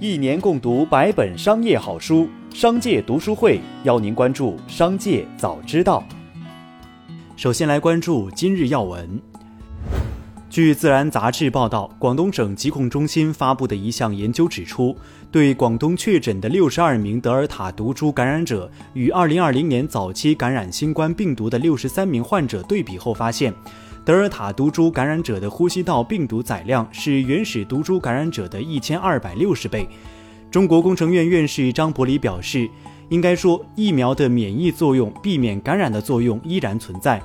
一年共读百本商业好书，商界读书会邀您关注商界早知道。首先来关注今日要闻。据《自然》杂志报道，广东省疾控中心发布的一项研究指出，对广东确诊的六十二名德尔塔毒株感染者与二零二零年早期感染新冠病毒的六十三名患者对比后发现。德尔塔毒株感染者的呼吸道病毒载量是原始毒株感染者的一千二百六十倍。中国工程院院士张伯礼表示，应该说，疫苗的免疫作用、避免感染的作用依然存在，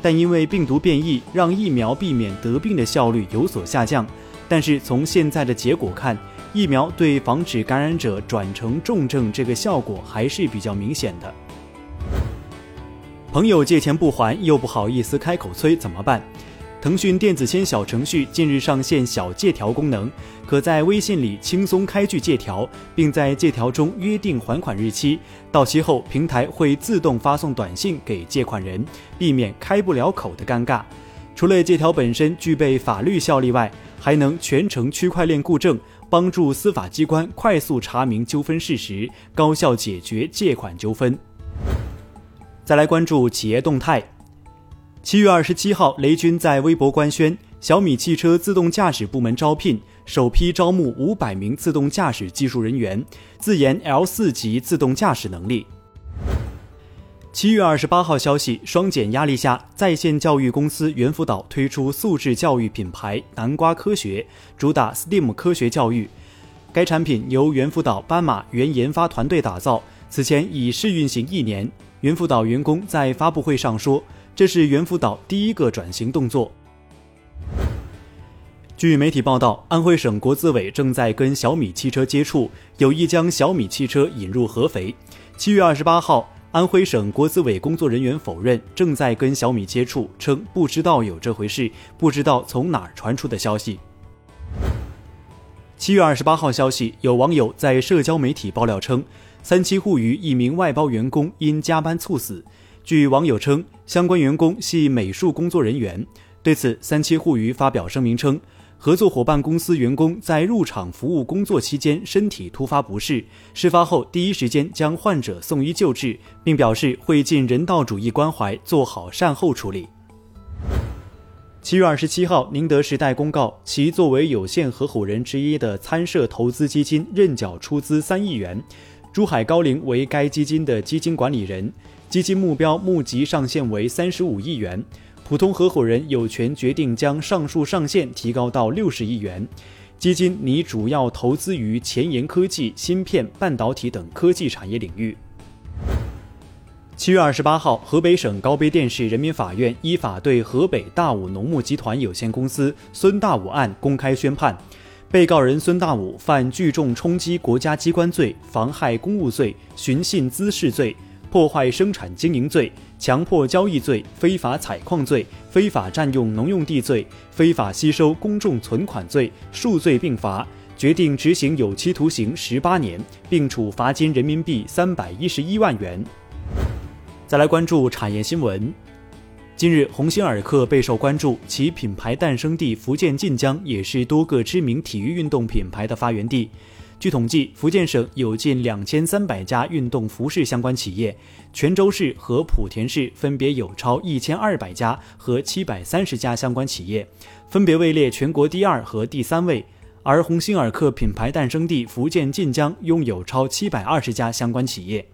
但因为病毒变异，让疫苗避免得病的效率有所下降。但是从现在的结果看，疫苗对防止感染者转成重症这个效果还是比较明显的。朋友借钱不还，又不好意思开口催，怎么办？腾讯电子签小程序近日上线小借条功能，可在微信里轻松开具借条，并在借条中约定还款日期，到期后平台会自动发送短信给借款人，避免开不了口的尴尬。除了借条本身具备法律效力外，还能全程区块链固证，帮助司法机关快速查明纠纷事实，高效解决借款纠纷。再来关注企业动态。七月二十七号，雷军在微博官宣，小米汽车自动驾驶部门招聘，首批招募五百名自动驾驶技术人员，自研 L 四级自动驾驶能力。七月二十八号消息，双减压力下，在线教育公司猿辅导推出素质教育品牌南瓜科学，主打 STEAM 科学教育。该产品由猿辅导斑马原研发团队打造，此前已试运行一年。猿辅导员工在发布会上说：“这是猿辅导第一个转型动作。”据媒体报道，安徽省国资委正在跟小米汽车接触，有意将小米汽车引入合肥。七月二十八号，安徽省国资委工作人员否认正在跟小米接触，称不知道有这回事，不知道从哪儿传出的消息。七月二十八号消息，有网友在社交媒体爆料称。三七互娱一名外包员工因加班猝死，据网友称，相关员工系美术工作人员。对此，三七互娱发表声明称，合作伙伴公司员工在入场服务工作期间身体突发不适，事发后第一时间将患者送医救治，并表示会尽人道主义关怀做好善后处理。七月二十七号，宁德时代公告，其作为有限合伙人之一的参社投资基金认缴出资三亿元。珠海高瓴为该基金的基金管理人，基金目标募集上限为三十五亿元，普通合伙人有权决定将上述上限提高到六十亿元。基金拟主要投资于前沿科技、芯片、半导体等科技产业领域。七月二十八号，河北省高碑店市人民法院依法对河北大武农牧集团有限公司孙大武案公开宣判。被告人孙大武犯聚众冲击国家机关罪、妨害公务罪、寻衅滋事罪、破坏生产经营罪、强迫交易罪、非法采矿罪、非法占用农用地罪、非法吸收公众存款罪，数罪并罚，决定执行有期徒刑十八年，并处罚金人民币三百一十一万元。再来关注产业新闻。近日，鸿星尔克备受关注，其品牌诞生地福建晋江也是多个知名体育运动品牌的发源地。据统计，福建省有近两千三百家运动服饰相关企业，泉州市和莆田市分别有超一千二百家和七百三十家相关企业，分别位列全国第二和第三位。而鸿星尔克品牌诞生地福建晋江拥有超七百二十家相关企业。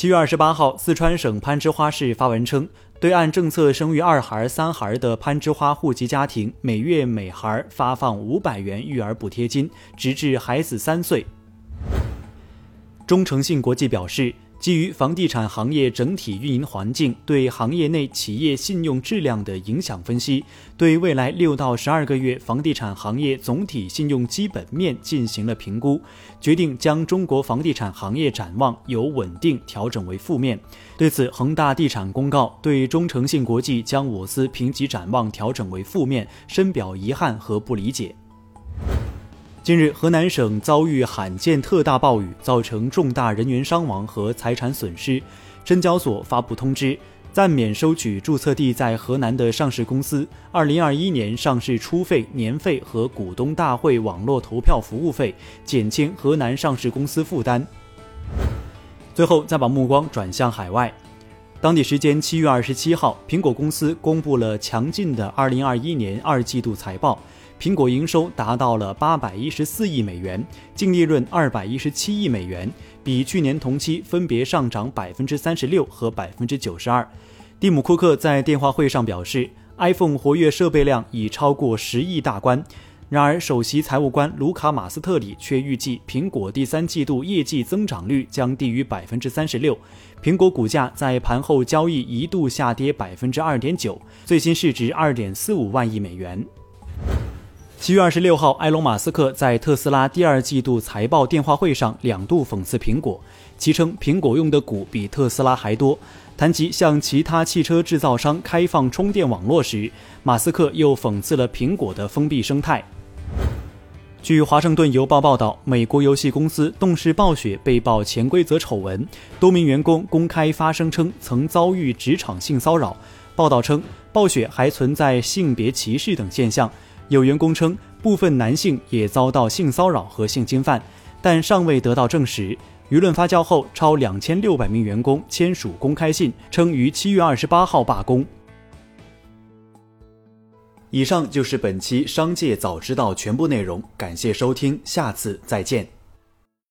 七月二十八号，四川省攀枝花市发文称。对按政策生育二孩、三孩的攀枝花户籍家庭，每月每孩发放五百元育儿补贴金，直至孩子三岁。中诚信国际表示。基于房地产行业整体运营环境对行业内企业信用质量的影响分析，对未来六到十二个月房地产行业总体信用基本面进行了评估，决定将中国房地产行业展望由稳定调整为负面。对此，恒大地产公告对中诚信国际将我司评级展望调整为负面，深表遗憾和不理解。近日，河南省遭遇罕见特大暴雨，造成重大人员伤亡和财产损失。深交所发布通知，暂免收取注册地在河南的上市公司2021年上市初费、年费和股东大会网络投票服务费，减轻河南上市公司负担。最后，再把目光转向海外。当地时间七月二十七号，苹果公司公布了强劲的2021年二季度财报，苹果营收达到了八百一十四亿美元，净利润二百一十七亿美元，比去年同期分别上涨百分之三十六和百分之九十二。蒂姆·库克在电话会上表示，iPhone 活跃设备量已超过十亿大关。然而，首席财务官卢卡·马斯特里却预计，苹果第三季度业绩增长率将低于百分之三十六。苹果股价在盘后交易一度下跌百分之二点九，最新市值二点四五万亿美元。七月二十六号，埃隆·马斯克在特斯拉第二季度财报电话会上两度讽刺苹果，其称苹果用的股比特斯拉还多。谈及向其他汽车制造商开放充电网络时，马斯克又讽刺了苹果的封闭生态。据《华盛顿邮报》报道，美国游戏公司动视暴雪被曝潜规则丑闻，多名员工公开发声称曾遭遇职场性骚扰。报道称，暴雪还存在性别歧视等现象，有员工称部分男性也遭到性骚扰和性侵犯，但尚未得到证实。舆论发酵后，超两千六百名员工签署公开信，称于七月二十八号罢工。以上就是本期《商界早知道》全部内容，感谢收听，下次再见。